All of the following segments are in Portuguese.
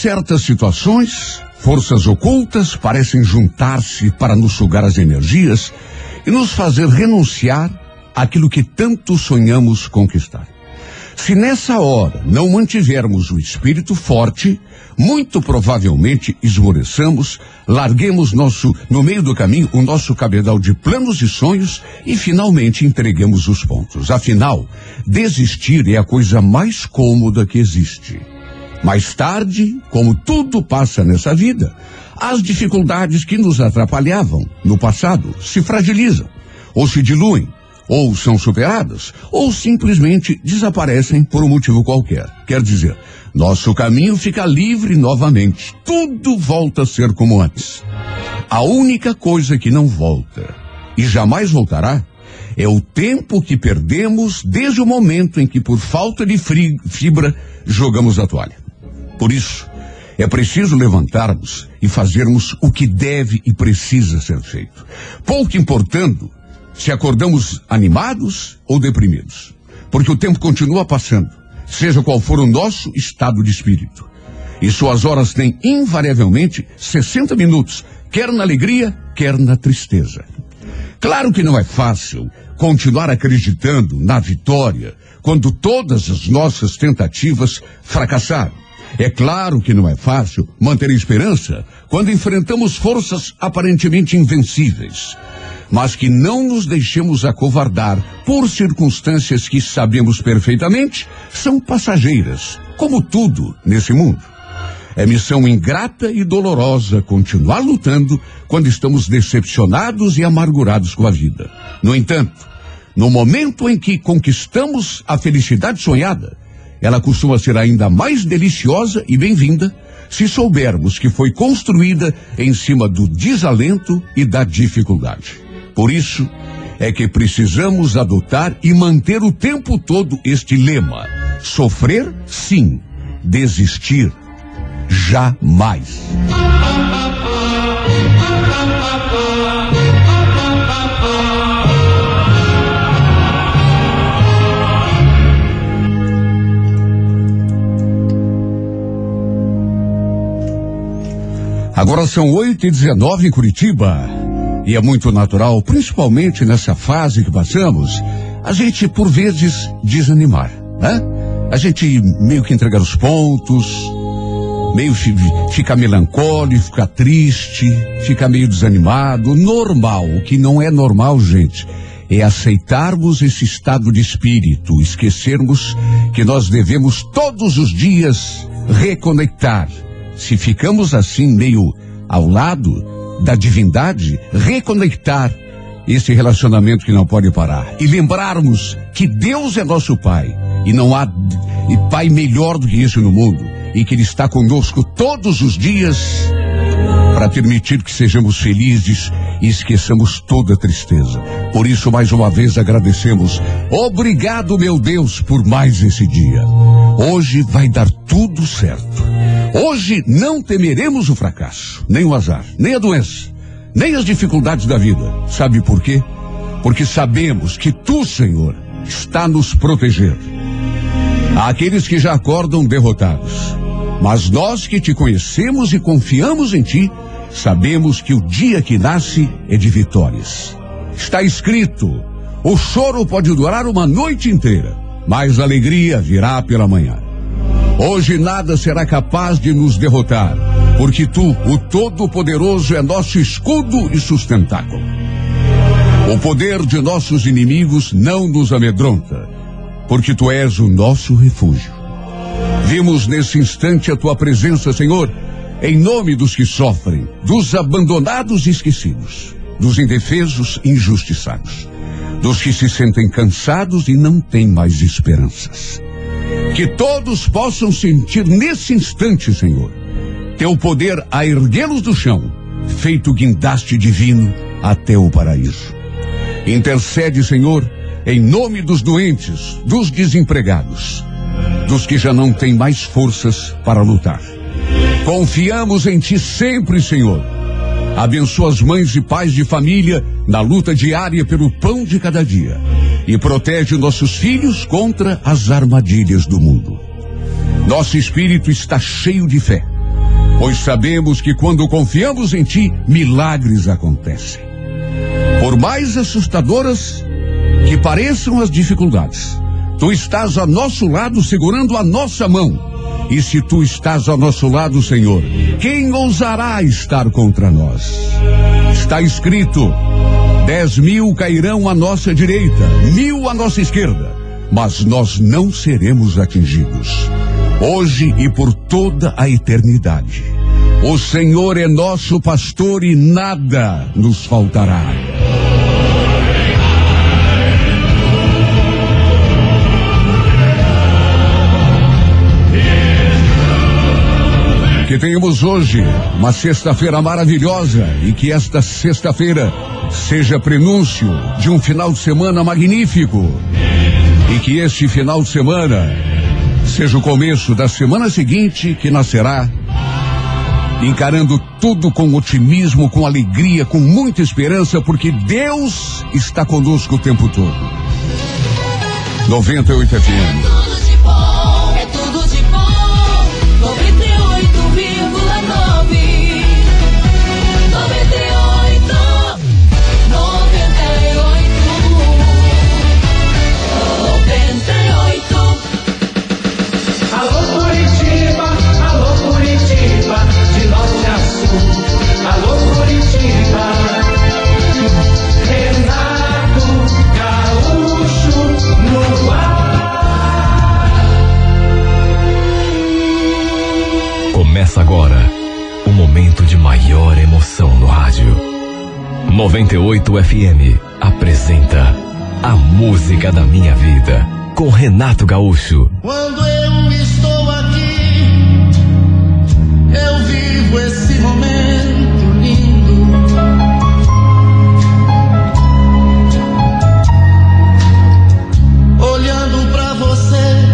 Certas situações, forças ocultas parecem juntar-se para nos sugar as energias e nos fazer renunciar àquilo que tanto sonhamos conquistar. Se nessa hora não mantivermos o espírito forte, muito provavelmente esmoreçamos, larguemos nosso, no meio do caminho, o nosso cabedal de planos e sonhos e finalmente entreguemos os pontos. Afinal, desistir é a coisa mais cômoda que existe. Mais tarde, como tudo passa nessa vida, as dificuldades que nos atrapalhavam no passado se fragilizam ou se diluem ou são superadas, ou simplesmente desaparecem por um motivo qualquer. Quer dizer, nosso caminho fica livre novamente. Tudo volta a ser como antes. A única coisa que não volta e jamais voltará é o tempo que perdemos desde o momento em que, por falta de fibra, jogamos a toalha. Por isso, é preciso levantarmos e fazermos o que deve e precisa ser feito. Pouco importando se acordamos animados ou deprimidos. Porque o tempo continua passando, seja qual for o nosso estado de espírito. E suas horas têm invariavelmente 60 minutos, quer na alegria, quer na tristeza. Claro que não é fácil continuar acreditando na vitória quando todas as nossas tentativas fracassaram. É claro que não é fácil manter a esperança quando enfrentamos forças aparentemente invencíveis mas que não nos deixemos acovardar por circunstâncias que sabemos perfeitamente são passageiras, como tudo nesse mundo. É missão ingrata e dolorosa continuar lutando quando estamos decepcionados e amargurados com a vida. No entanto, no momento em que conquistamos a felicidade sonhada, ela costuma ser ainda mais deliciosa e bem-vinda se soubermos que foi construída em cima do desalento e da dificuldade. Por isso é que precisamos adotar e manter o tempo todo este lema: sofrer, sim, desistir, jamais. Agora são oito e dezenove em Curitiba. E é muito natural, principalmente nessa fase que passamos, a gente por vezes desanimar, né? A gente meio que entregar os pontos, meio ficar melancólico, ficar triste, ficar meio desanimado. Normal, o que não é normal, gente, é aceitarmos esse estado de espírito, esquecermos que nós devemos todos os dias reconectar. Se ficamos assim meio ao lado, da divindade, reconectar esse relacionamento que não pode parar. E lembrarmos que Deus é nosso Pai. E não há Pai melhor do que esse no mundo. E que Ele está conosco todos os dias para permitir que sejamos felizes e esqueçamos toda tristeza. Por isso, mais uma vez agradecemos. Obrigado, meu Deus, por mais esse dia. Hoje vai dar tudo certo. Hoje não temeremos o fracasso, nem o azar, nem a doença, nem as dificuldades da vida. Sabe por quê? Porque sabemos que tu, Senhor, está nos proteger. Há aqueles que já acordam derrotados. Mas nós que te conhecemos e confiamos em ti, sabemos que o dia que nasce é de vitórias. Está escrito: o choro pode durar uma noite inteira, mas a alegria virá pela manhã. Hoje nada será capaz de nos derrotar, porque tu, o Todo-Poderoso, é nosso escudo e sustentáculo. O poder de nossos inimigos não nos amedronta, porque tu és o nosso refúgio. Vimos nesse instante a tua presença, Senhor, em nome dos que sofrem, dos abandonados e esquecidos, dos indefesos e injustiçados, dos que se sentem cansados e não têm mais esperanças. Que todos possam sentir nesse instante, Senhor, teu poder a erguê-los do chão, feito guindaste divino até o paraíso. Intercede, Senhor, em nome dos doentes, dos desempregados, dos que já não têm mais forças para lutar. Confiamos em Ti sempre, Senhor. Abençoa as mães e pais de família na luta diária pelo pão de cada dia e protege nossos filhos contra as armadilhas do mundo. Nosso espírito está cheio de fé pois sabemos que quando confiamos em Ti, milagres acontecem. Por mais assustadoras que pareçam as dificuldades, Tu estás a nosso lado segurando a nossa mão. E se Tu estás ao nosso lado, Senhor, quem ousará estar contra nós? Está escrito: dez mil cairão à nossa direita, mil à nossa esquerda, mas nós não seremos atingidos. Hoje e por toda a eternidade. O Senhor é nosso pastor e nada nos faltará. Que tenhamos hoje uma sexta-feira maravilhosa e que esta sexta-feira seja prenúncio de um final de semana magnífico. E que este final de semana seja o começo da semana seguinte que nascerá, encarando tudo com otimismo, com alegria, com muita esperança, porque Deus está conosco o tempo todo. 98 FM. 98 FM apresenta A Música da Minha Vida com Renato Gaúcho. Quando eu estou aqui, eu vivo esse momento lindo. Olhando pra você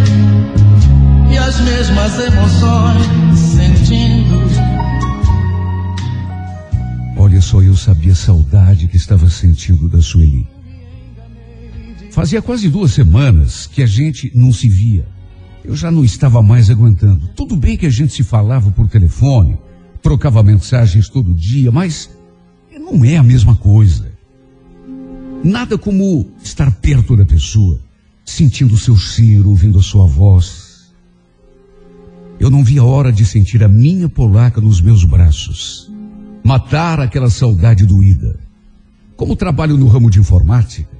e as mesmas emoções sentindo. Olha só, eu sabia a Fazia quase duas semanas que a gente não se via. Eu já não estava mais aguentando. Tudo bem que a gente se falava por telefone, trocava mensagens todo dia, mas não é a mesma coisa. Nada como estar perto da pessoa, sentindo o seu cheiro, ouvindo a sua voz. Eu não vi a hora de sentir a minha polaca nos meus braços. Matar aquela saudade doída. Como trabalho no ramo de informática,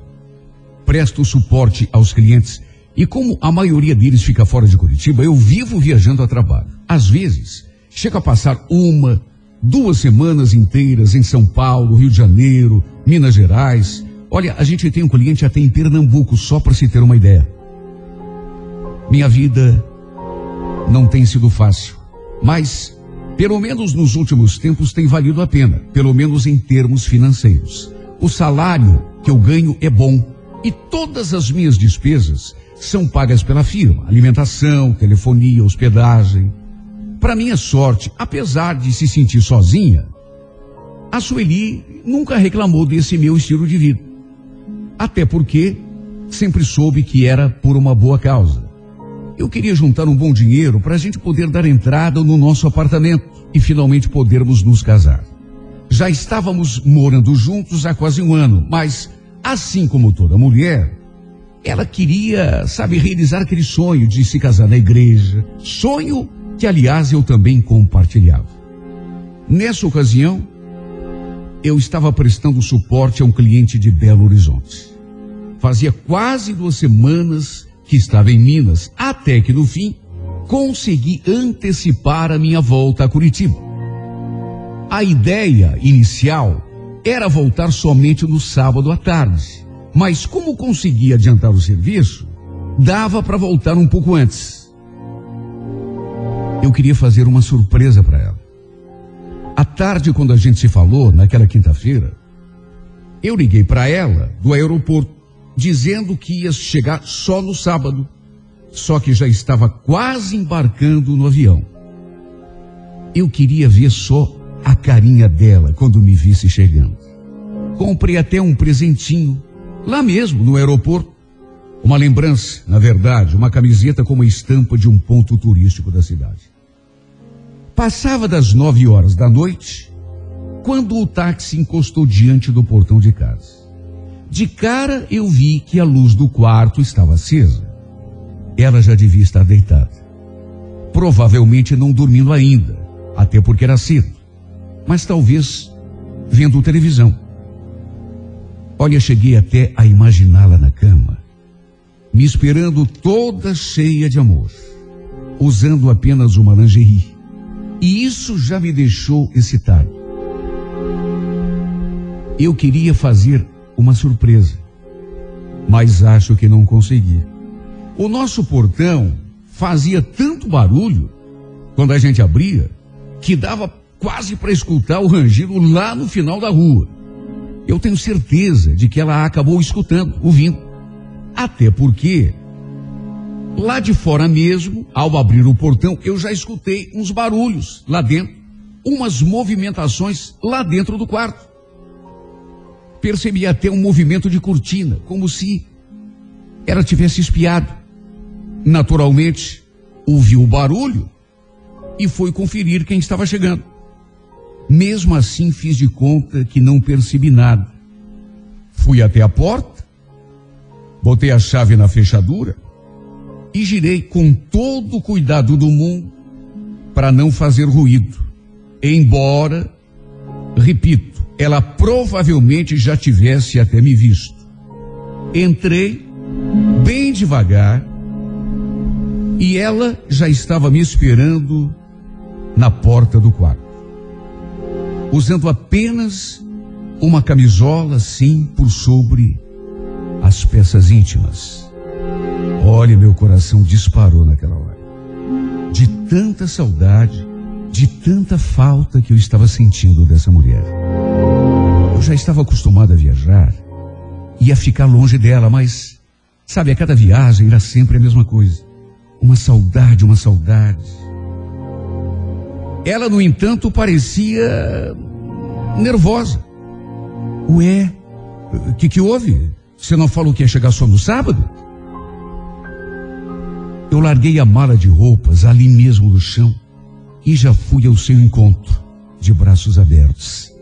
presto suporte aos clientes e como a maioria deles fica fora de Curitiba, eu vivo viajando a trabalho. Às vezes, chego a passar uma, duas semanas inteiras em São Paulo, Rio de Janeiro, Minas Gerais. Olha, a gente tem um cliente até em Pernambuco, só para se ter uma ideia. Minha vida não tem sido fácil, mas pelo menos nos últimos tempos tem valido a pena, pelo menos em termos financeiros. O salário que eu ganho é bom e todas as minhas despesas são pagas pela firma: alimentação, telefonia, hospedagem. Para minha sorte, apesar de se sentir sozinha, a Sueli nunca reclamou desse meu estilo de vida. Até porque sempre soube que era por uma boa causa. Eu queria juntar um bom dinheiro para a gente poder dar entrada no nosso apartamento e finalmente podermos nos casar. Já estávamos morando juntos há quase um ano, mas, assim como toda mulher, ela queria, sabe, realizar aquele sonho de se casar na igreja. Sonho que, aliás, eu também compartilhava. Nessa ocasião, eu estava prestando suporte a um cliente de Belo Horizonte. Fazia quase duas semanas que estava em Minas, até que no fim consegui antecipar a minha volta a Curitiba. A ideia inicial era voltar somente no sábado à tarde, mas como consegui adiantar o serviço, dava para voltar um pouco antes. Eu queria fazer uma surpresa para ela. À tarde, quando a gente se falou, naquela quinta-feira, eu liguei para ela do aeroporto, dizendo que ia chegar só no sábado, só que já estava quase embarcando no avião. Eu queria ver só a carinha dela quando me visse chegando. Comprei até um presentinho, lá mesmo, no aeroporto. Uma lembrança, na verdade, uma camiseta com uma estampa de um ponto turístico da cidade. Passava das nove horas da noite, quando o táxi encostou diante do portão de casa. De cara eu vi que a luz do quarto estava acesa. Ela já devia estar deitada. Provavelmente não dormindo ainda, até porque era cedo. Mas talvez vendo televisão. Olha, cheguei até a imaginá-la na cama, me esperando toda cheia de amor, usando apenas uma lingerie e isso já me deixou excitado. Eu queria fazer uma surpresa, mas acho que não consegui. O nosso portão fazia tanto barulho quando a gente abria que dava quase para escutar o rangido lá no final da rua. Eu tenho certeza de que ela acabou escutando, ouvindo. Até porque Lá de fora mesmo, ao abrir o portão, eu já escutei uns barulhos lá dentro, umas movimentações lá dentro do quarto. Percebi até um movimento de cortina, como se ela tivesse espiado. Naturalmente, ouvi o barulho e foi conferir quem estava chegando. Mesmo assim, fiz de conta que não percebi nada. Fui até a porta, botei a chave na fechadura e girei com todo o cuidado do mundo para não fazer ruído. Embora, repito, ela provavelmente já tivesse até me visto. Entrei bem devagar e ela já estava me esperando na porta do quarto. Usando apenas uma camisola assim por sobre as peças íntimas. Olha, meu coração disparou naquela hora. De tanta saudade, de tanta falta que eu estava sentindo dessa mulher. Eu já estava acostumado a viajar, ia ficar longe dela, mas, sabe, a cada viagem era sempre a mesma coisa. Uma saudade, uma saudade. Ela, no entanto, parecia nervosa. Ué, o que, que houve? Você não falou que ia chegar só no sábado? Eu larguei a mala de roupas ali mesmo no chão e já fui ao seu encontro, de braços abertos.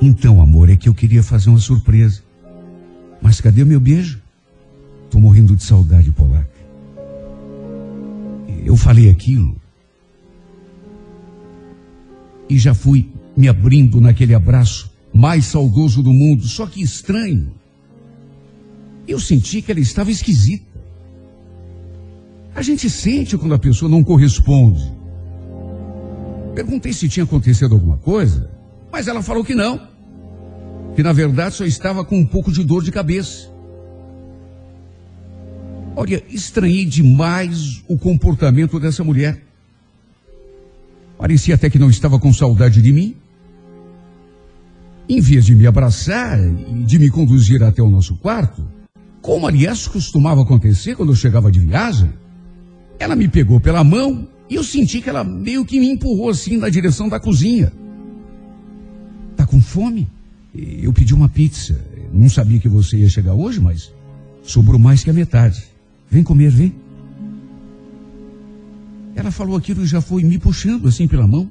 Então, amor, é que eu queria fazer uma surpresa. Mas cadê o meu beijo? Tô morrendo de saudade, polaca. Eu falei aquilo e já fui me abrindo naquele abraço mais saudoso do mundo, só que estranho. Eu senti que ela estava esquisita. A gente sente quando a pessoa não corresponde. Perguntei se tinha acontecido alguma coisa, mas ela falou que não. Que na verdade só estava com um pouco de dor de cabeça. Olha, estranhei demais o comportamento dessa mulher. Parecia até que não estava com saudade de mim. Em vez de me abraçar e de me conduzir até o nosso quarto, como aliás costumava acontecer quando eu chegava de viagem, ela me pegou pela mão e eu senti que ela meio que me empurrou assim na direção da cozinha. Tá com fome? Eu pedi uma pizza. Não sabia que você ia chegar hoje, mas sobrou mais que a metade. Vem comer, vem. Ela falou aquilo e já foi me puxando assim pela mão.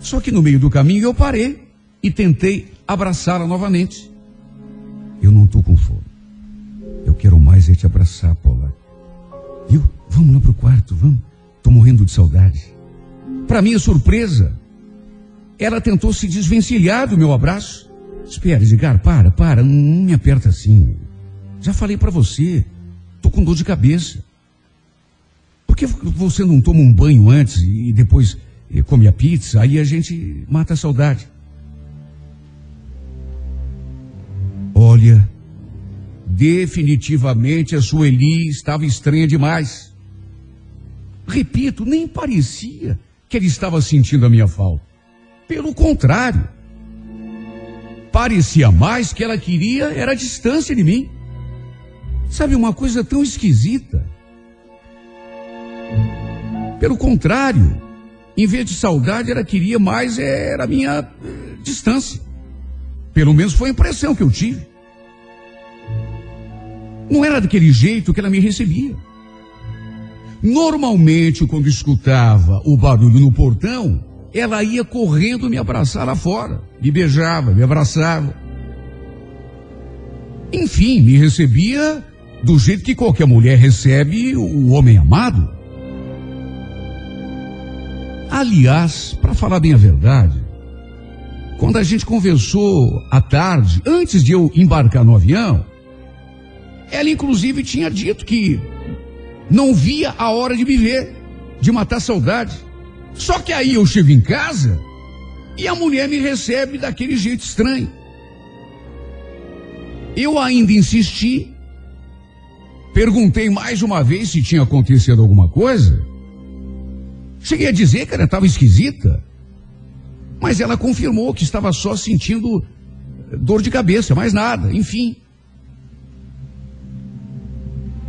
Só que no meio do caminho eu parei e tentei abraçá-la novamente. Eu não estou com fome. Eu quero mais é te abraçar, Paula. Viu? Vamos lá pro quarto, vamos. Tô morrendo de saudade. Para minha surpresa, ela tentou se desvencilhar do meu abraço. Espera, Edgar, para, para, não me aperta assim. Já falei para você, tô com dor de cabeça. Que você não toma um banho antes e depois eh, come a pizza? Aí a gente mata a saudade. Olha, definitivamente a Sueli estava estranha demais. Repito, nem parecia que ele estava sentindo a minha falta. Pelo contrário, parecia mais que ela queria era a distância de mim. Sabe uma coisa tão esquisita? Pelo contrário, em vez de saudade, ela queria mais era a minha eh, distância. Pelo menos foi a impressão que eu tive. Não era daquele jeito que ela me recebia. Normalmente, quando escutava o barulho no portão, ela ia correndo me abraçar lá fora. Me beijava, me abraçava. Enfim, me recebia do jeito que qualquer mulher recebe o homem amado. Aliás, para falar bem a verdade, quando a gente conversou à tarde, antes de eu embarcar no avião, ela inclusive tinha dito que não via a hora de me ver, de matar saudade. Só que aí eu chego em casa e a mulher me recebe daquele jeito estranho. Eu ainda insisti, perguntei mais uma vez se tinha acontecido alguma coisa. Cheguei a dizer que ela estava esquisita, mas ela confirmou que estava só sentindo dor de cabeça, mais nada, enfim.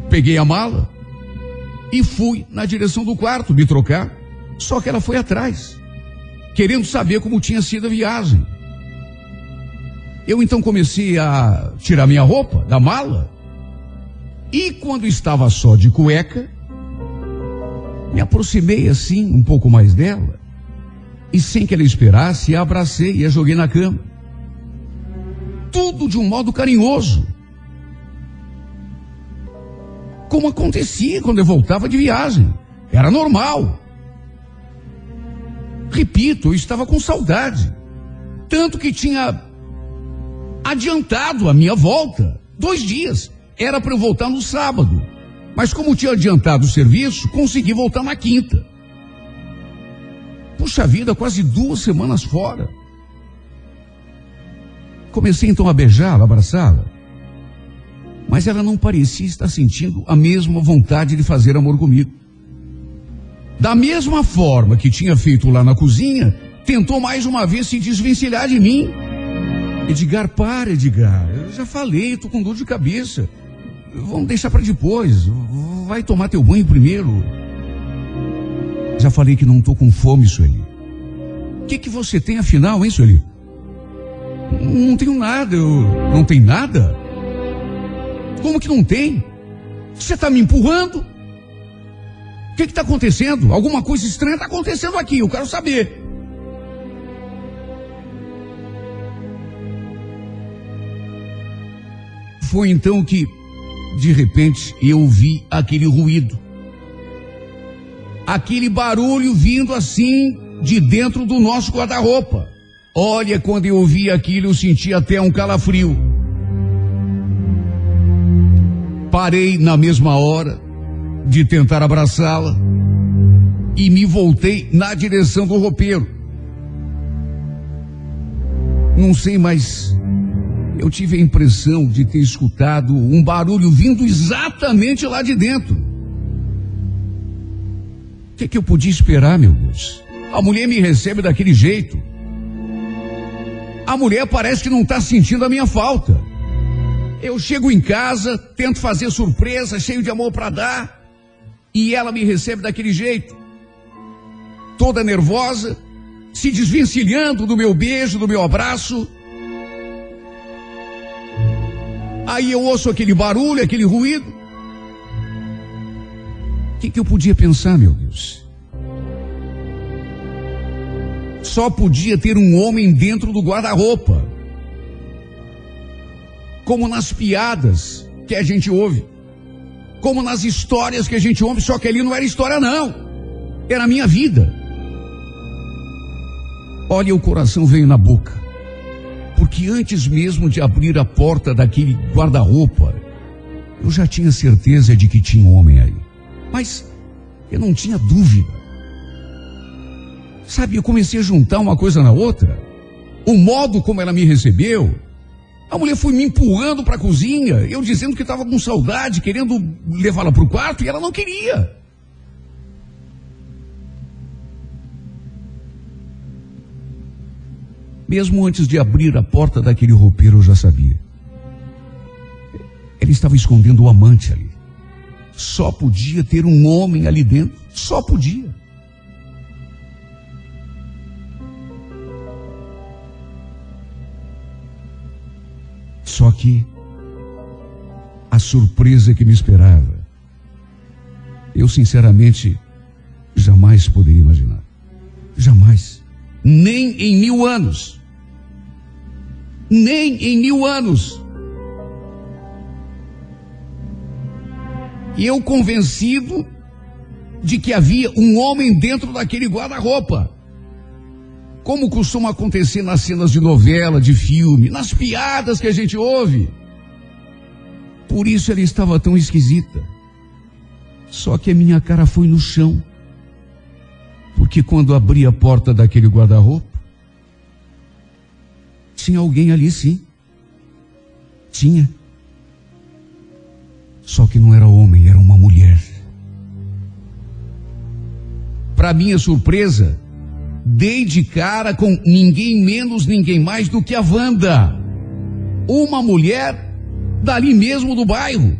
Peguei a mala e fui na direção do quarto me trocar. Só que ela foi atrás, querendo saber como tinha sido a viagem. Eu então comecei a tirar minha roupa da mala. E quando estava só de cueca, me aproximei assim, um pouco mais dela. E sem que ela esperasse, a abracei e a joguei na cama. Tudo de um modo carinhoso. Como acontecia quando eu voltava de viagem. Era normal. Repito, eu estava com saudade. Tanto que tinha adiantado a minha volta. Dois dias. Era para eu voltar no sábado. Mas como tinha adiantado o serviço, consegui voltar na quinta. Puxa vida, quase duas semanas fora. Comecei então a beijá-la, abraçá-la. Mas ela não parecia estar sentindo a mesma vontade de fazer amor comigo. Da mesma forma que tinha feito lá na cozinha, tentou mais uma vez se desvencilhar de mim. Edgar, para, Edgar. Eu já falei, estou com dor de cabeça. Vamos deixar para depois. Vai tomar teu banho primeiro. Já falei que não estou com fome, Sueli. O que, que você tem afinal, hein, Sueli? Não tenho nada. Eu... Não tem nada? Como que não tem? Você está me empurrando? que está acontecendo? Alguma coisa estranha está acontecendo aqui, eu quero saber. Foi então que, de repente, eu ouvi aquele ruído. Aquele barulho vindo assim de dentro do nosso guarda-roupa. Olha, quando eu ouvi aquilo, eu senti até um calafrio. Parei na mesma hora, de tentar abraçá-la e me voltei na direção do roupeiro. Não sei, mas eu tive a impressão de ter escutado um barulho vindo exatamente lá de dentro. O que, é que eu podia esperar, meu Deus? A mulher me recebe daquele jeito. A mulher parece que não está sentindo a minha falta. Eu chego em casa, tento fazer surpresa, cheio de amor para dar e ela me recebe daquele jeito, toda nervosa, se desvencilhando do meu beijo, do meu abraço. Aí eu ouço aquele barulho, aquele ruído. O que, que eu podia pensar, meu Deus? Só podia ter um homem dentro do guarda-roupa. Como nas piadas que a gente ouve como nas histórias que a gente ouve, só que ali não era história, não. Era a minha vida. Olha, o coração veio na boca. Porque antes mesmo de abrir a porta daquele guarda-roupa, eu já tinha certeza de que tinha um homem aí. Mas eu não tinha dúvida. Sabe, eu comecei a juntar uma coisa na outra. O modo como ela me recebeu, a mulher foi me empurrando para a cozinha, eu dizendo que estava com saudade, querendo levá-la para o quarto, e ela não queria. Mesmo antes de abrir a porta daquele roupeiro, eu já sabia. Ela estava escondendo o amante ali. Só podia ter um homem ali dentro. Só podia. Só que a surpresa que me esperava, Eu, sinceramente, jamais poderia imaginar. Jamais. Nem em mil anos. Nem em mil anos. E eu convencido de que havia um homem dentro daquele guarda-roupa. Como costuma acontecer nas cenas de novela, de filme, nas piadas que a gente ouve. Por isso ela estava tão esquisita. Só que a minha cara foi no chão. Porque quando abri a porta daquele guarda-roupa, tinha alguém ali sim. Tinha. Só que não era homem, era uma mulher. Para minha surpresa, dei de cara com ninguém menos, ninguém mais do que a Wanda. Uma mulher dali mesmo do bairro.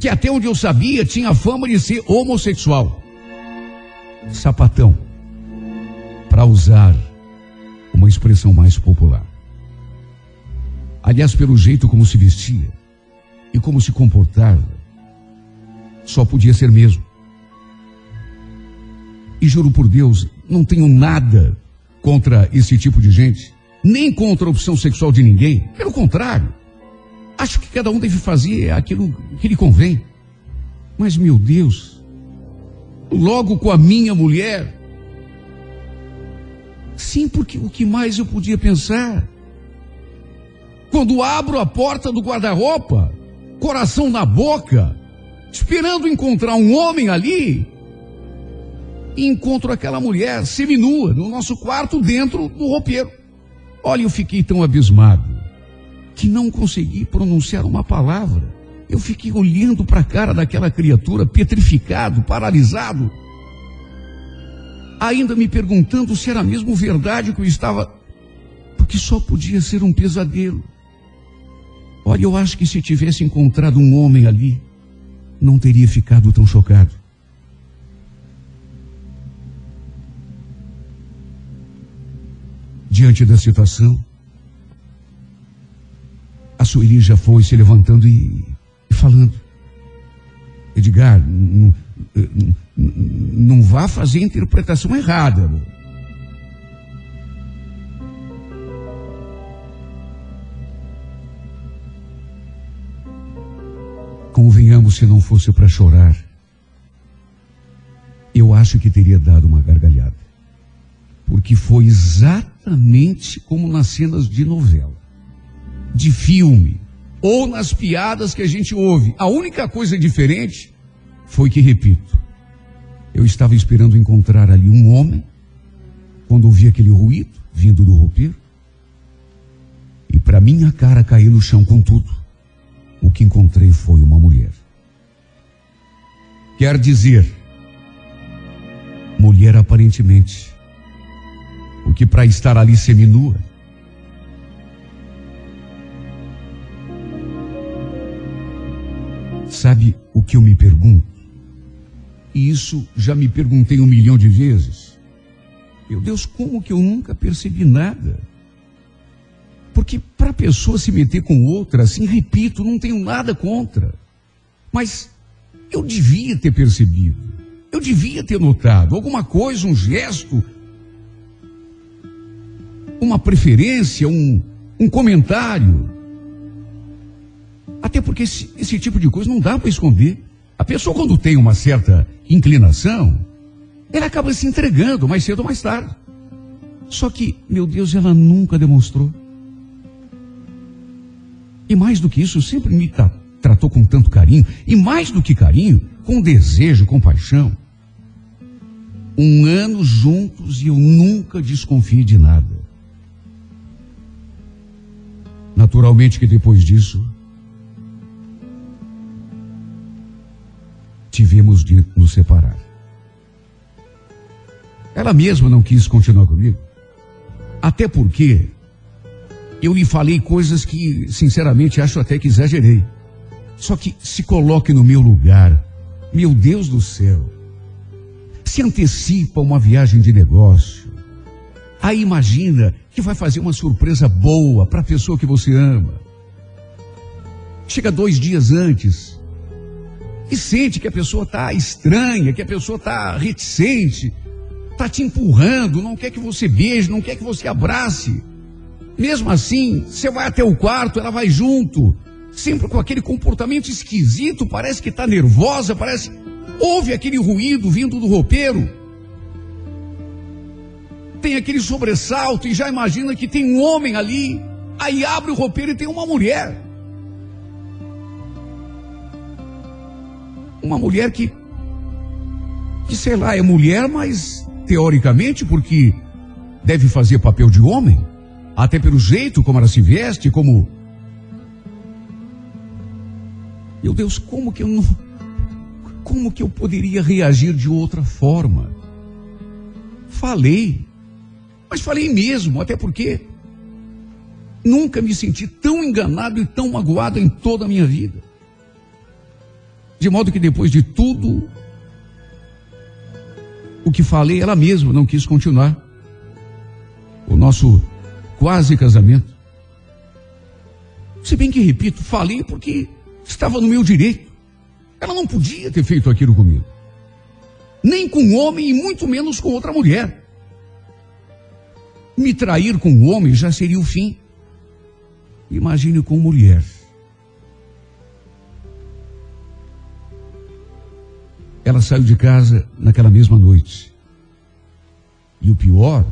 Que até onde eu sabia tinha fama de ser homossexual. Sapatão. Para usar uma expressão mais popular. Aliás, pelo jeito como se vestia e como se comportava, só podia ser mesmo. E juro por Deus, não tenho nada contra esse tipo de gente, nem contra a opção sexual de ninguém. Pelo contrário, acho que cada um deve fazer aquilo que lhe convém. Mas, meu Deus, logo com a minha mulher. Sim, porque o que mais eu podia pensar? Quando abro a porta do guarda-roupa, coração na boca, esperando encontrar um homem ali, e encontro aquela mulher seminua no nosso quarto dentro do roupeiro. Olha, eu fiquei tão abismado que não consegui pronunciar uma palavra. Eu fiquei olhando para a cara daquela criatura, petrificado, paralisado, ainda me perguntando se era mesmo verdade que eu estava, porque só podia ser um pesadelo. Olha, eu acho que se tivesse encontrado um homem ali, não teria ficado tão chocado. Diante da situação, a Sueli já foi se levantando e, e falando. Edgar, não, não vá fazer interpretação errada. Convenhamos, se não fosse para chorar, eu acho que teria dado uma gargalhada. Porque foi exatamente como nas cenas de novela, de filme, ou nas piadas que a gente ouve. A única coisa diferente foi que, repito, eu estava esperando encontrar ali um homem, quando ouvi aquele ruído vindo do roupeiro, e para minha cara cair no chão com tudo o que encontrei foi uma mulher. Quer dizer, mulher aparentemente, porque para estar ali seminua, sabe o que eu me pergunto? E isso já me perguntei um milhão de vezes. Meu Deus, como que eu nunca percebi nada? Porque para a pessoa se meter com outra, assim, repito, não tenho nada contra. Mas eu devia ter percebido. Eu devia ter notado alguma coisa, um gesto, uma preferência, um, um comentário. Até porque esse, esse tipo de coisa não dá para esconder. A pessoa, quando tem uma certa inclinação, ela acaba se entregando mais cedo ou mais tarde. Só que, meu Deus, ela nunca demonstrou. E mais do que isso, sempre me tra tratou com tanto carinho. E mais do que carinho, com desejo, com paixão. Um ano juntos e eu nunca desconfiei de nada. Naturalmente que depois disso, tivemos de nos separar. Ela mesma não quis continuar comigo. Até porque eu lhe falei coisas que, sinceramente, acho até que exagerei. Só que se coloque no meu lugar. Meu Deus do céu. Se antecipa uma viagem de negócio. Aí imagina que vai fazer uma surpresa boa para a pessoa que você ama. Chega dois dias antes. E sente que a pessoa está estranha, que a pessoa está reticente, está te empurrando, não quer que você beije, não quer que você abrace. Mesmo assim, você vai até o quarto, ela vai junto, sempre com aquele comportamento esquisito, parece que está nervosa, parece. Ouve aquele ruído vindo do roupeiro. Tem aquele sobressalto e já imagina que tem um homem ali. Aí abre o roupeiro e tem uma mulher. Uma mulher que, que sei lá, é mulher, mas teoricamente, porque deve fazer papel de homem, até pelo jeito como ela se veste, como. Meu Deus, como que eu não. Como que eu poderia reagir de outra forma? Falei, mas falei mesmo, até porque nunca me senti tão enganado e tão magoado em toda a minha vida. De modo que depois de tudo o que falei, ela mesma não quis continuar. O nosso quase casamento. Se bem que, repito, falei porque estava no meu direito. Ela não podia ter feito aquilo comigo. Nem com um homem e muito menos com outra mulher. Me trair com um homem já seria o fim. Imagine com mulher. Ela saiu de casa naquela mesma noite. E o pior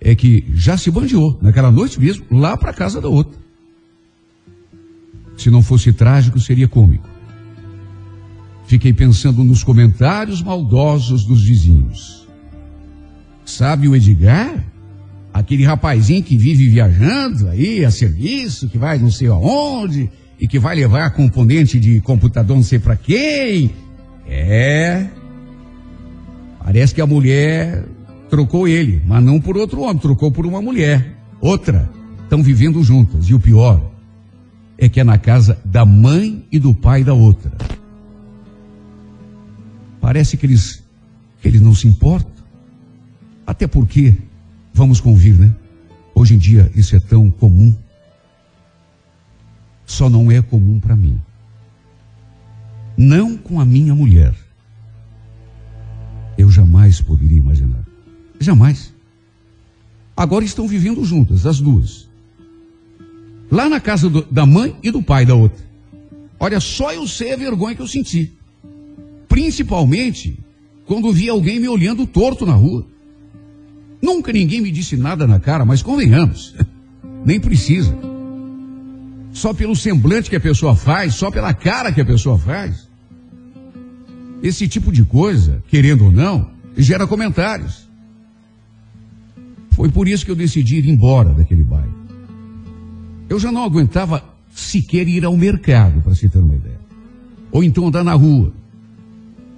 é que já se bandeou naquela noite mesmo, lá para casa da outra. Se não fosse trágico, seria cômico. Fiquei pensando nos comentários maldosos dos vizinhos. Sabe o Edgar? Aquele rapazinho que vive viajando aí a serviço, que vai não sei aonde, e que vai levar componente de computador não sei para quem, é. Parece que a mulher trocou ele, mas não por outro homem, trocou por uma mulher. Outra. Estão vivendo juntas. E o pior é que é na casa da mãe e do pai da outra. Parece que eles, que eles não se importam. Até porque, vamos convir, né? Hoje em dia isso é tão comum. Só não é comum para mim não com a minha mulher. Eu jamais poderia imaginar. Jamais. Agora estão vivendo juntas, as duas. Lá na casa do, da mãe e do pai da outra. Olha, só eu sei a vergonha que eu senti. Principalmente quando vi alguém me olhando torto na rua. Nunca ninguém me disse nada na cara, mas convenhamos, nem precisa. Só pelo semblante que a pessoa faz, só pela cara que a pessoa faz. Esse tipo de coisa, querendo ou não, gera comentários. Foi por isso que eu decidi ir embora daquele bairro. Eu já não aguentava sequer ir ao mercado, para se ter uma ideia. Ou então andar na rua.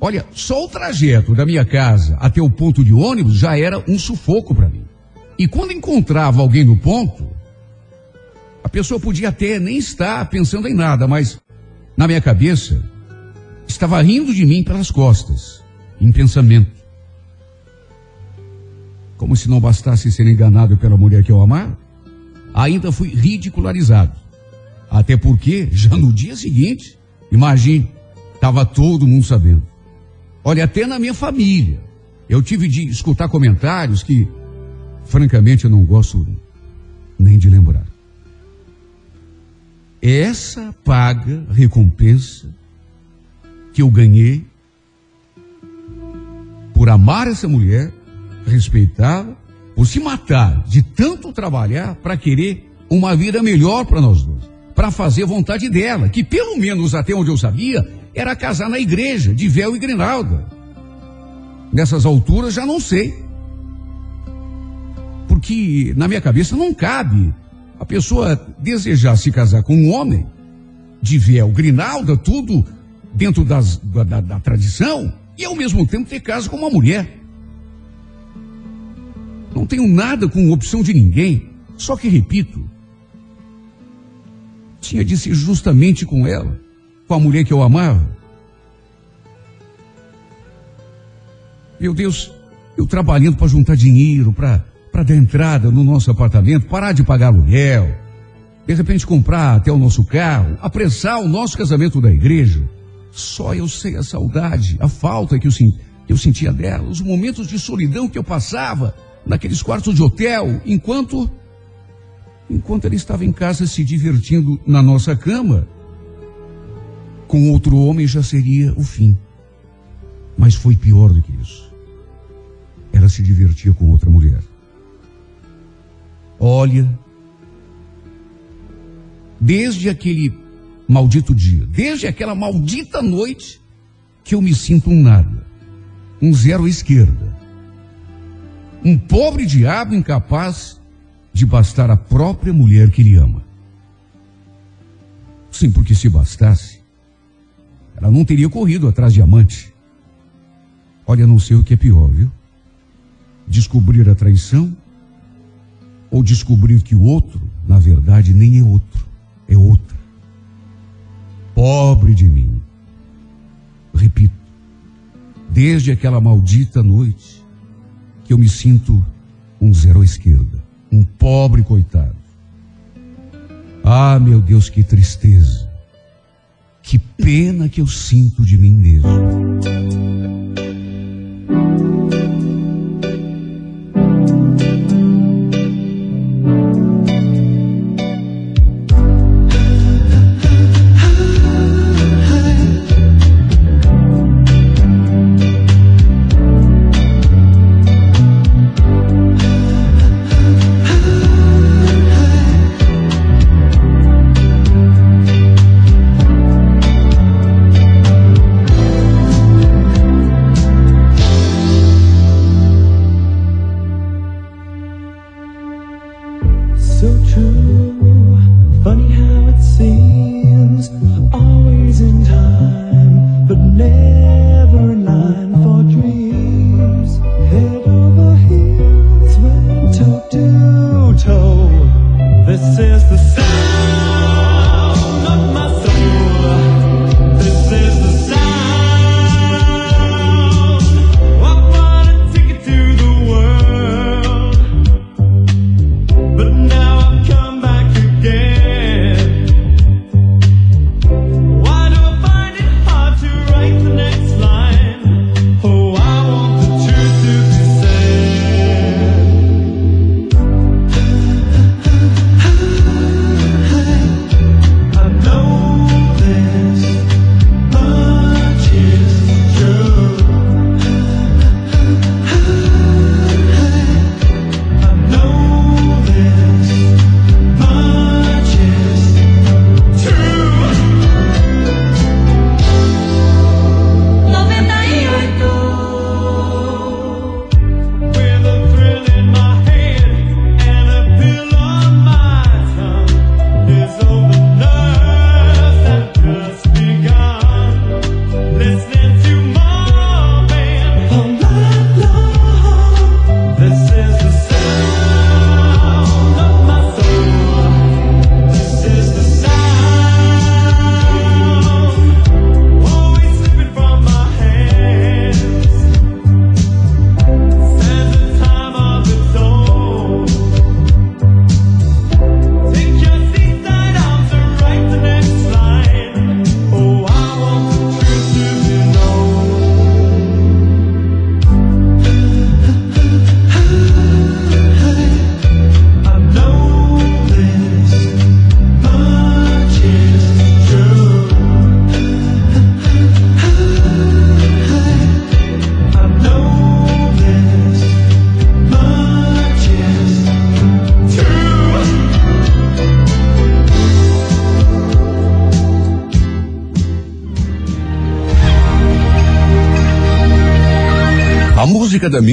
Olha, só o trajeto da minha casa até o ponto de ônibus já era um sufoco para mim. E quando encontrava alguém no ponto, a pessoa podia até nem estar pensando em nada, mas na minha cabeça estava rindo de mim pelas costas, em pensamento. Como se não bastasse ser enganado pela mulher que eu amava, ainda fui ridicularizado. Até porque, já no dia seguinte, imagine, estava todo mundo sabendo. Olha, até na minha família, eu tive de escutar comentários que, francamente, eu não gosto nem de lembrar. Essa paga recompensa que eu ganhei por amar essa mulher, respeitá-la, por se matar de tanto trabalhar para querer uma vida melhor para nós dois, para fazer vontade dela, que pelo menos até onde eu sabia, era casar na igreja, de véu e grinalda. Nessas alturas já não sei. Porque na minha cabeça não cabe a pessoa desejar se casar com um homem de véu, grinalda, tudo dentro das, da, da, da tradição e ao mesmo tempo ter casa com uma mulher. Não tenho nada com opção de ninguém, só que repito, tinha de ser justamente com ela, com a mulher que eu amava. Meu Deus, eu trabalhando para juntar dinheiro, para dar entrada no nosso apartamento, parar de pagar aluguel, de repente comprar até o nosso carro, apressar o nosso casamento da igreja. Só eu sei a saudade, a falta que eu, eu sentia dela, os momentos de solidão que eu passava naqueles quartos de hotel, enquanto enquanto ela estava em casa se divertindo na nossa cama. Com outro homem já seria o fim. Mas foi pior do que isso. Ela se divertia com outra mulher. Olha, desde aquele maldito dia, desde aquela maldita noite, que eu me sinto um nada, um zero à esquerda, um pobre diabo incapaz de bastar a própria mulher que ele ama. Sim, porque se bastasse, ela não teria corrido atrás de amante. Olha, não sei o que é pior, viu? Descobrir a traição ou descobrir que o outro, na verdade, nem é outro, é outra. Pobre de mim. Repito, desde aquela maldita noite que eu me sinto um zero à esquerda, um pobre coitado. Ah, meu Deus, que tristeza. Que pena que eu sinto de mim mesmo.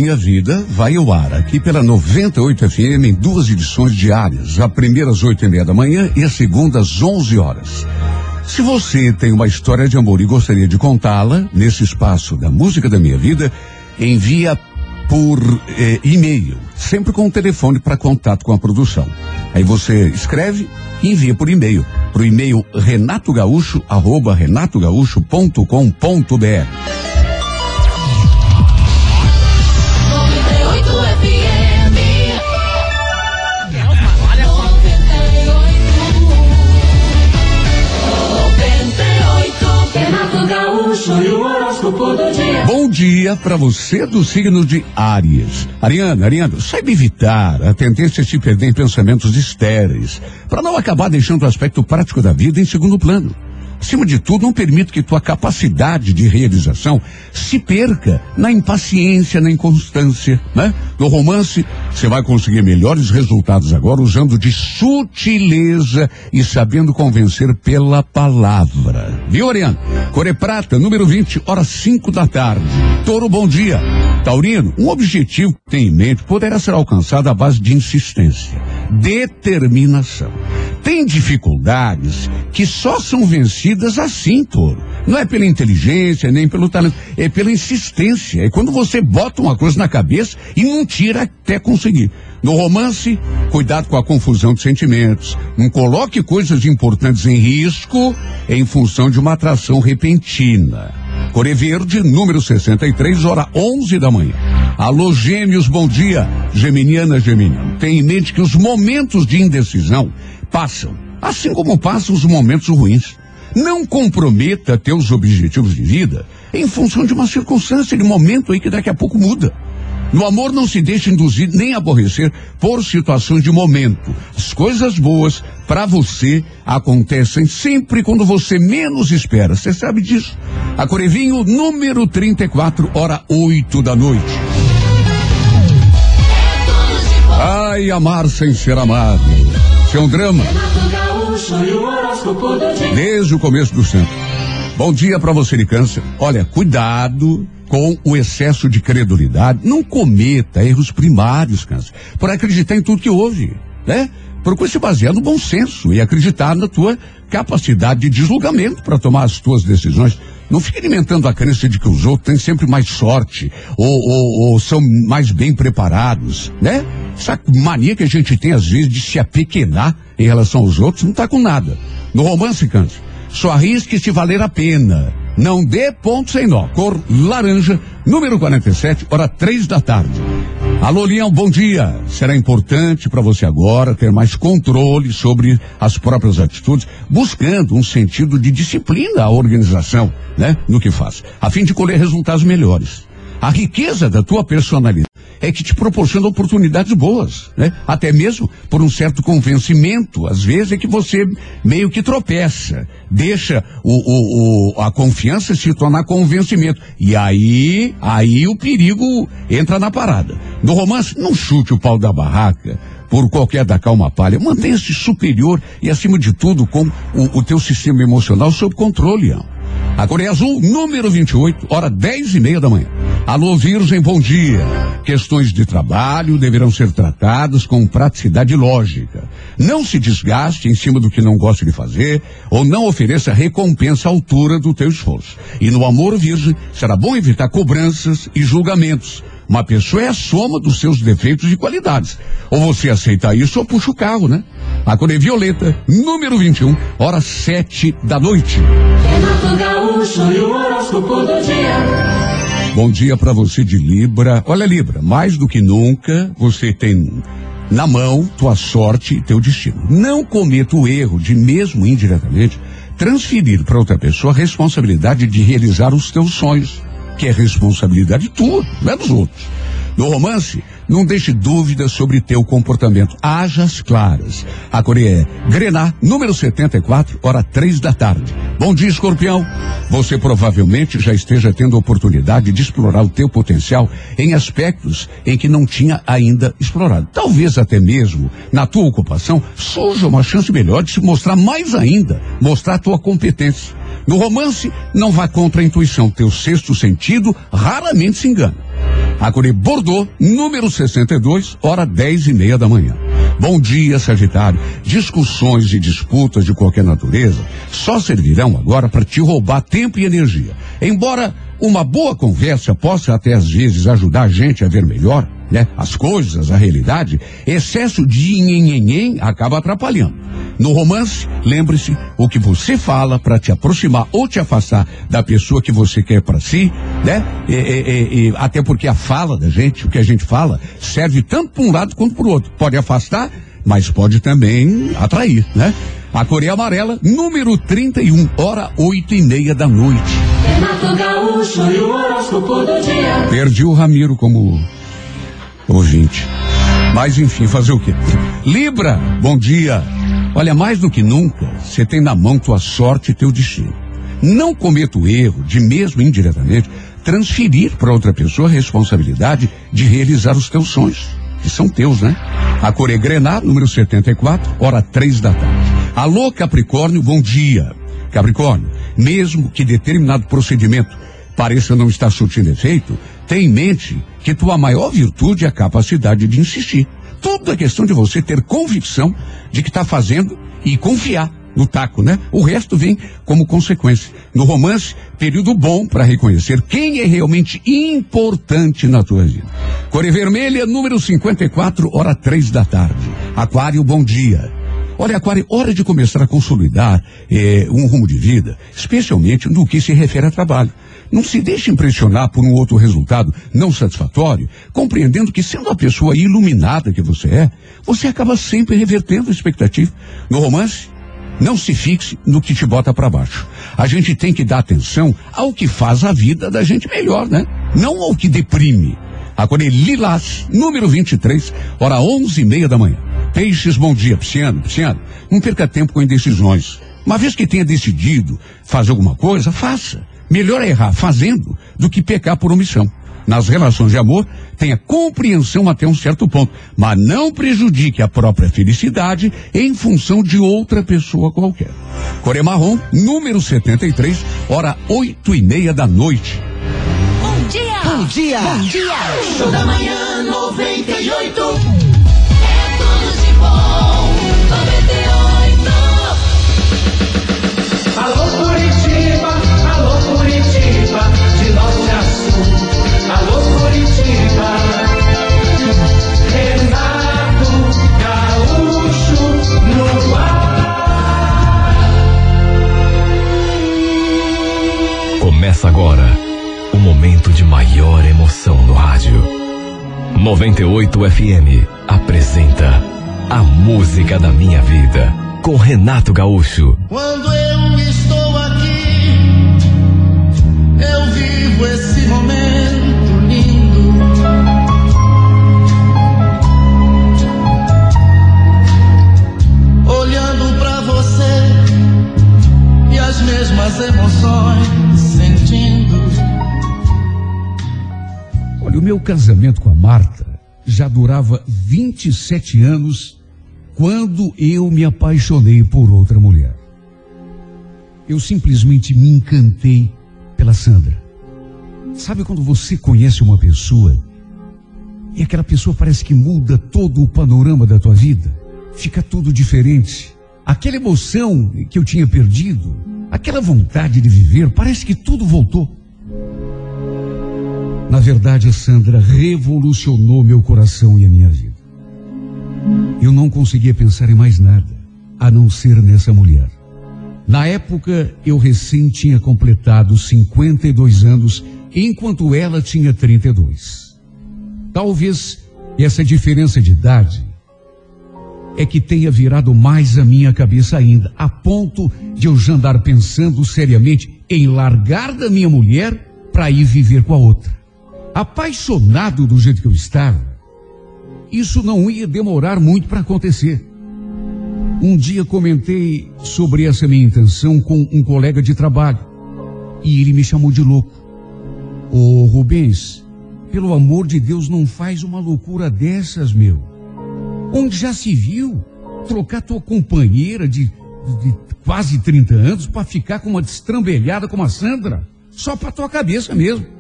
Minha Vida vai ao ar aqui pela 98 FM em duas edições diárias, a primeira às oito e meia da manhã e a segunda às onze horas. Se você tem uma história de amor e gostaria de contá-la nesse espaço da Música da Minha Vida, envia por eh, e-mail, sempre com o telefone para contato com a produção. Aí você escreve e envia por e-mail, para o e-mail Dia. Bom dia para você do signo de Áries. Ariana, Ariano, saiba evitar a tendência de se perder em pensamentos estéreis, para não acabar deixando o aspecto prático da vida em segundo plano. Acima de tudo, não permita que tua capacidade de realização se perca na impaciência, na inconstância, né? No romance, você vai conseguir melhores resultados agora usando de sutileza e sabendo convencer pela palavra. Viu, Oriana? Core Prata, número 20, horas 5 da tarde. Toro, bom dia. Taurino, um objetivo que tem em mente poderá ser alcançado à base de insistência, determinação. Tem dificuldades que só são vencidas assim, Toro. Não é pela inteligência, nem pelo talento, é pela insistência. É quando você bota uma coisa na cabeça e não tira até conseguir. No romance, cuidado com a confusão de sentimentos. Não coloque coisas importantes em risco em função de uma atração repentina. Core Verde, número 63, hora 11 da manhã. Alô, gêmeos, bom dia. Geminiana, Geminiano. Tenha em mente que os momentos de indecisão passam, assim como passam os momentos ruins. Não comprometa teus objetivos de vida em função de uma circunstância, de momento aí que daqui a pouco muda. No amor não se deixa induzir nem aborrecer por situações de momento. As coisas boas para você acontecem sempre quando você menos espera. Você sabe disso? A Corevinho, número 34, hora 8 da noite. Ai, amar sem ser amado. Isso é um drama. Desde o começo do centro. Bom dia para você de câncer. Olha, cuidado com o excesso de credulidade. Não cometa erros primários, câncer, por acreditar em tudo que houve, né? Procure se basear no bom senso e acreditar na tua capacidade de julgamento para tomar as tuas decisões. Não fique alimentando a crença de que os outros têm sempre mais sorte ou, ou, ou são mais bem preparados, né? Essa mania que a gente tem às vezes de se apequenar em relação aos outros não está com nada. No romance, câncer, só arrisque se valer a pena. Não dê ponto sem nó. Cor laranja, número 47, hora três da tarde. Alô, Leão, bom dia. Será importante para você agora ter mais controle sobre as próprias atitudes, buscando um sentido de disciplina à organização, né? No que faz, a fim de colher resultados melhores. A riqueza da tua personalidade é que te proporciona oportunidades boas, né? Até mesmo por um certo convencimento, às vezes é que você meio que tropeça, deixa o, o, o, a confiança se tornar convencimento. E aí, aí o perigo entra na parada. No romance, não chute o pau da barraca por qualquer da calma palha. Mantenha-se superior e, acima de tudo, com o, o teu sistema emocional sob controle. Ó. A Coreia Azul, número 28, hora 10 e meia da manhã. Alô, Virgem, bom dia. Questões de trabalho deverão ser tratadas com praticidade lógica. Não se desgaste em cima do que não gosta de fazer ou não ofereça recompensa à altura do teu esforço. E no amor, Virgem, será bom evitar cobranças e julgamentos. Uma pessoa é a soma dos seus defeitos e qualidades. Ou você aceita isso ou puxa o carro, né? A cor é violeta, número 21, hora 7 da noite. Bom dia para você de Libra. Olha, Libra, mais do que nunca você tem na mão tua sorte e teu destino. Não cometa o erro de, mesmo indiretamente, transferir para outra pessoa a responsabilidade de realizar os teus sonhos, que é responsabilidade tua, não é dos outros. No romance, não deixe dúvidas sobre teu comportamento. Hajas claras. A Coreia é Grená, número 74, hora três da tarde. Bom dia, escorpião. Você provavelmente já esteja tendo oportunidade de explorar o teu potencial em aspectos em que não tinha ainda explorado. Talvez até mesmo na tua ocupação surja uma chance melhor de se mostrar mais ainda, mostrar a tua competência. No romance, não vá contra a intuição. Teu sexto sentido raramente se engana. Acure Bordeaux, número 62, hora 10 e meia da manhã. Bom dia, Sagitário. Discussões e disputas de qualquer natureza só servirão agora para te roubar tempo e energia. Embora uma boa conversa possa até às vezes ajudar a gente a ver melhor, né? As coisas, a realidade, excesso de nhenhenhen acaba atrapalhando. No romance, lembre-se, o que você fala para te aproximar ou te afastar da pessoa que você quer para si, né? E, e, e, até porque a fala da gente, o que a gente fala, serve tanto para um lado quanto para o outro. Pode afastar, mas pode também atrair, né? A Coreia Amarela, número 31, hora oito e meia da noite. Renato Gaúcho e o horóscopo do dia. Perdi o Ramiro como ouvinte. Mas enfim, fazer o quê? Libra, bom dia. Olha, mais do que nunca, você tem na mão tua sorte e teu destino. Não cometa o erro de, mesmo indiretamente, transferir para outra pessoa a responsabilidade de realizar os teus sonhos, que são teus, né? A cor é grená, número 74, hora três da tarde. Alô, Capricórnio, bom dia. Capricórnio, mesmo que determinado procedimento pareça não estar surtindo efeito, tenha em mente que tua maior virtude é a capacidade de insistir. Tudo é questão de você ter convicção de que está fazendo e confiar no taco, né? O resto vem como consequência. No romance, período bom para reconhecer quem é realmente importante na tua vida. Core Vermelha, número 54, hora três da tarde. Aquário, bom dia. Olha, Aquário, hora de começar a consolidar eh, um rumo de vida, especialmente no que se refere a trabalho. Não se deixe impressionar por um outro resultado não satisfatório, compreendendo que sendo a pessoa iluminada que você é, você acaba sempre revertendo a expectativa. No romance, não se fixe no que te bota para baixo. A gente tem que dar atenção ao que faz a vida da gente melhor, né? Não ao que deprime. É Lilás, número 23, hora onze e meia da manhã. Peixes, bom dia, Pisciano, Pisciano. Não perca tempo com indecisões. Uma vez que tenha decidido fazer alguma coisa, faça. Melhor é errar fazendo do que pecar por omissão. Nas relações de amor, tenha compreensão até um certo ponto, mas não prejudique a própria felicidade em função de outra pessoa qualquer. Core Marrom, número 73, hora oito e meia da noite. Bom dia! Bom dia! Show da manhã 98. É tudo de bom. 98. Alô Curitiba, alô Curitiba, de norte a sul. Alô Curitiba, Renato Gaúcho no ar. Começa agora momento de maior emoção no rádio. 98 FM apresenta A Música da Minha Vida com Renato Gaúcho. Quando meu casamento com a Marta já durava 27 anos quando eu me apaixonei por outra mulher. Eu simplesmente me encantei pela Sandra. Sabe quando você conhece uma pessoa e aquela pessoa parece que muda todo o panorama da tua vida? Fica tudo diferente. Aquela emoção que eu tinha perdido, aquela vontade de viver, parece que tudo voltou. Na verdade, a Sandra revolucionou meu coração e a minha vida. Eu não conseguia pensar em mais nada, a não ser nessa mulher. Na época, eu recém tinha completado 52 anos, enquanto ela tinha 32. Talvez essa diferença de idade é que tenha virado mais a minha cabeça ainda, a ponto de eu já andar pensando seriamente em largar da minha mulher para ir viver com a outra. Apaixonado do jeito que eu estava, isso não ia demorar muito para acontecer. Um dia comentei sobre essa minha intenção com um colega de trabalho e ele me chamou de louco. Ô Rubens, pelo amor de Deus, não faz uma loucura dessas, meu. Onde já se viu trocar tua companheira de, de quase 30 anos para ficar com uma destrambelhada como a Sandra? Só para tua cabeça mesmo.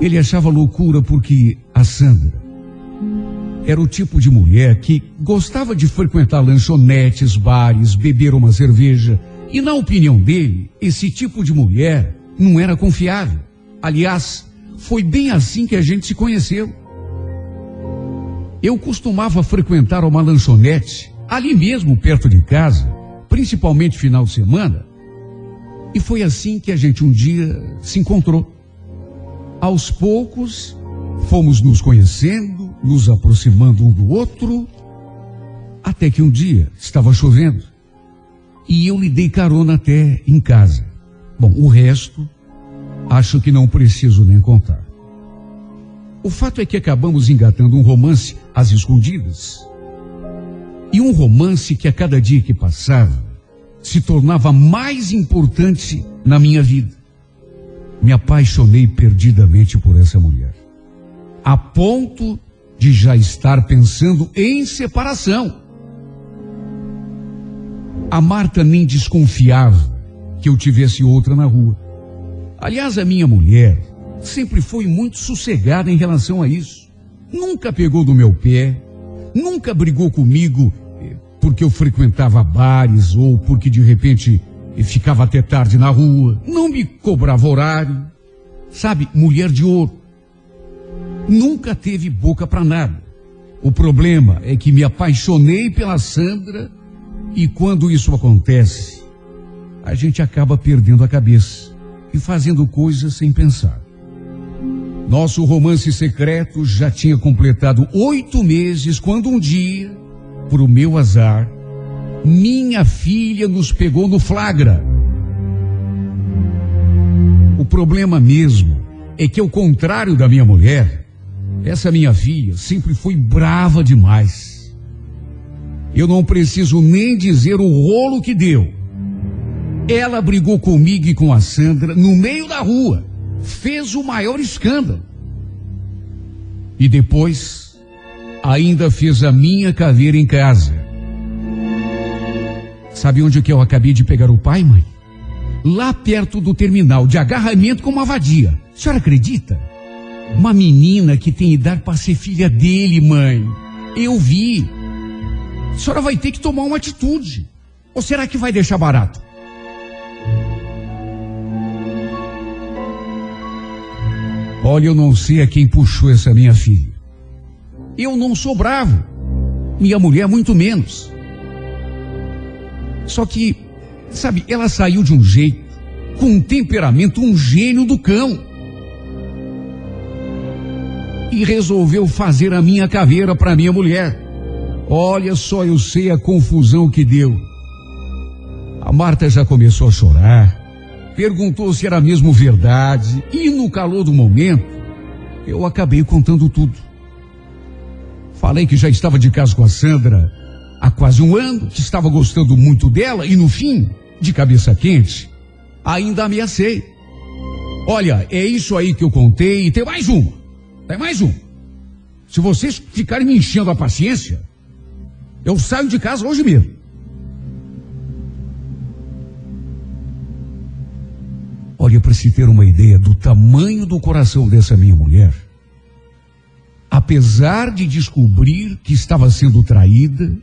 Ele achava loucura porque a Sandra era o tipo de mulher que gostava de frequentar lanchonetes, bares, beber uma cerveja. E na opinião dele, esse tipo de mulher não era confiável. Aliás, foi bem assim que a gente se conheceu. Eu costumava frequentar uma lanchonete ali mesmo perto de casa, principalmente final de semana, e foi assim que a gente um dia se encontrou. Aos poucos, fomos nos conhecendo, nos aproximando um do outro, Até que um dia estava chovendo e eu lhe dei carona até em casa. Bom, o resto acho que não preciso nem contar. O fato é que acabamos engatando um romance às escondidas. E um romance que a cada dia que passava se tornava mais importante na minha vida. Me apaixonei perdidamente por essa mulher, a ponto de já estar pensando em separação. A Marta nem desconfiava que eu tivesse outra na rua. Aliás, a minha mulher sempre foi muito sossegada em relação a isso. Nunca pegou do meu pé, nunca brigou comigo eh, porque eu frequentava bares ou porque de repente eh, ficava até tarde na rua. Não me cobrava horário. Sabe, mulher de ouro. Nunca teve boca para nada. O problema é que me apaixonei pela Sandra e quando isso acontece, a gente acaba perdendo a cabeça e fazendo coisas sem pensar. Nosso romance secreto já tinha completado oito meses quando um dia, por meu azar, minha filha nos pegou no flagra. O problema mesmo é que, ao contrário da minha mulher, essa minha filha sempre foi brava demais. Eu não preciso nem dizer o rolo que deu. Ela brigou comigo e com a Sandra no meio da rua. Fez o maior escândalo. E depois, ainda fez a minha caveira em casa. Sabe onde que eu acabei de pegar o pai, mãe? Lá perto do terminal de agarramento com uma vadia. A senhora acredita? Uma menina que tem idade para ser filha dele, mãe. Eu vi. A senhora vai ter que tomar uma atitude. Ou será que vai deixar barato? Olha, eu não sei a quem puxou essa minha filha. Eu não sou bravo. Minha mulher, muito menos. Só que, sabe, ela saiu de um jeito, com um temperamento, um gênio do cão. E resolveu fazer a minha caveira para minha mulher. Olha só, eu sei a confusão que deu. A Marta já começou a chorar perguntou se era mesmo verdade, e no calor do momento, eu acabei contando tudo. Falei que já estava de casa com a Sandra há quase um ano, que estava gostando muito dela, e no fim, de cabeça quente, ainda ameacei. Olha, é isso aí que eu contei, e tem mais uma. Tem mais uma. Se vocês ficarem me enchendo a paciência, eu saio de casa hoje mesmo. Olha, para se ter uma ideia do tamanho do coração dessa minha mulher, apesar de descobrir que estava sendo traída,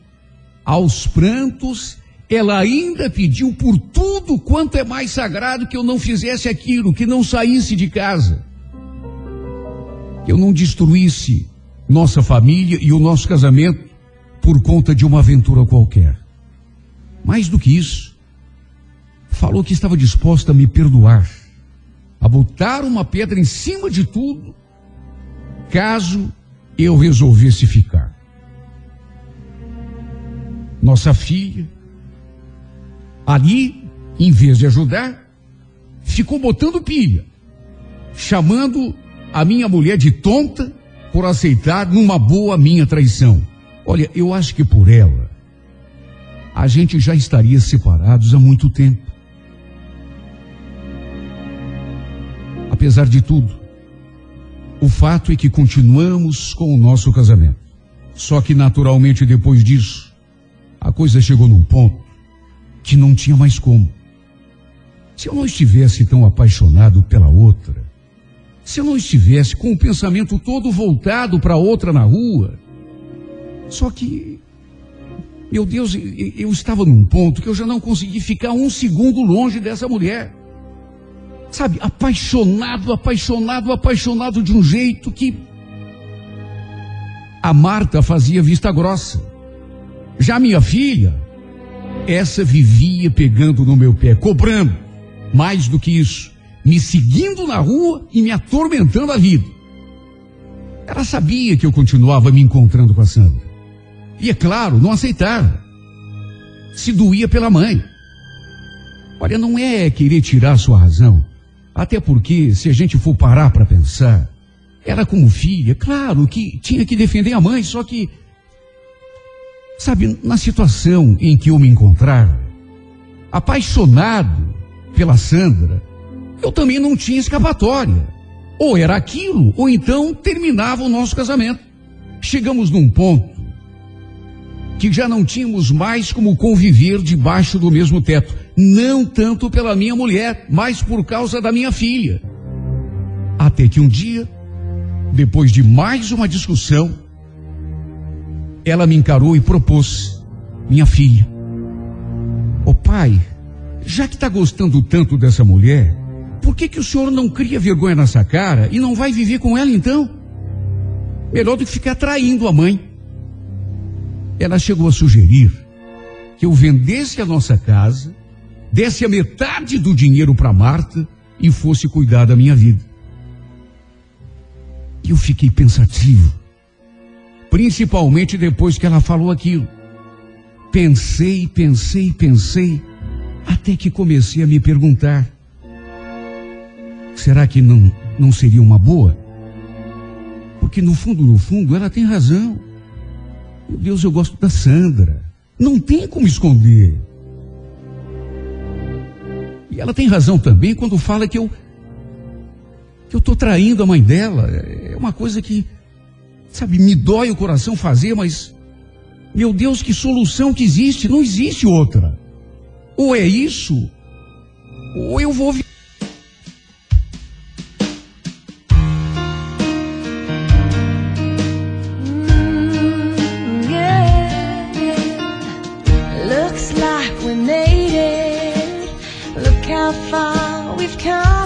aos prantos, ela ainda pediu por tudo quanto é mais sagrado que eu não fizesse aquilo, que não saísse de casa, que eu não destruísse nossa família e o nosso casamento por conta de uma aventura qualquer. Mais do que isso, falou que estava disposta a me perdoar, a botar uma pedra em cima de tudo, caso eu resolvesse ficar. Nossa filha, ali, em vez de ajudar, ficou botando pilha, chamando a minha mulher de tonta por aceitar numa boa minha traição. Olha, eu acho que por ela, a gente já estaria separados há muito tempo. Apesar de tudo, o fato é que continuamos com o nosso casamento. Só que naturalmente depois disso, a coisa chegou num ponto que não tinha mais como. Se eu não estivesse tão apaixonado pela outra, se eu não estivesse com o pensamento todo voltado para outra na rua, só que, meu Deus, eu estava num ponto que eu já não consegui ficar um segundo longe dessa mulher sabe, apaixonado, apaixonado, apaixonado de um jeito que a Marta fazia vista grossa. Já minha filha, essa vivia pegando no meu pé, cobrando. Mais do que isso, me seguindo na rua e me atormentando a vida. Ela sabia que eu continuava me encontrando com a Sandra. E é claro, não aceitava. Se doía pela mãe. Olha, não é querer tirar sua razão. Até porque, se a gente for parar para pensar, ela como filha, claro que tinha que defender a mãe, só que, sabe, na situação em que eu me encontrava, apaixonado pela Sandra, eu também não tinha escapatória. Ou era aquilo, ou então terminava o nosso casamento. Chegamos num ponto que já não tínhamos mais como conviver debaixo do mesmo teto. Não tanto pela minha mulher, mas por causa da minha filha. Até que um dia, depois de mais uma discussão, ela me encarou e propôs: Minha filha, ô pai, já que está gostando tanto dessa mulher, por que, que o senhor não cria vergonha nessa cara e não vai viver com ela então? Melhor do que ficar traindo a mãe. Ela chegou a sugerir que eu vendesse a nossa casa, desse a metade do dinheiro para Marta e fosse cuidar da minha vida. E eu fiquei pensativo, principalmente depois que ela falou aquilo. Pensei, pensei, pensei, até que comecei a me perguntar: será que não, não seria uma boa? Porque no fundo, no fundo, ela tem razão. Meu Deus, eu gosto da Sandra. Não tem como esconder. E ela tem razão também quando fala que eu que eu tô traindo a mãe dela. É uma coisa que, sabe, me dói o coração fazer, mas, meu Deus, que solução que existe? Não existe outra. Ou é isso, ou eu vou. Mm, Looks like we made it. Look how far we've come.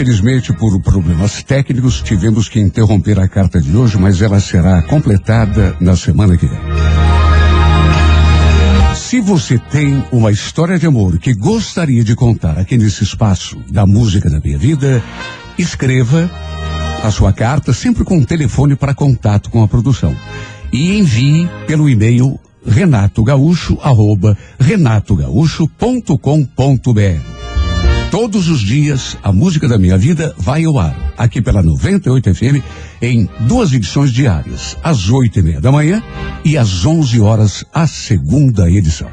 Infelizmente, por problemas técnicos, tivemos que interromper a carta de hoje, mas ela será completada na semana que vem. Se você tem uma história de amor que gostaria de contar aqui nesse espaço da música da minha vida, escreva a sua carta sempre com um telefone para contato com a produção e envie pelo e-mail renatogaúcho renatogaúcho.com.br. Todos os dias, a música da minha vida vai ao ar, aqui pela 98 FM, em duas edições diárias, às oito e meia da manhã e às onze horas, a segunda edição.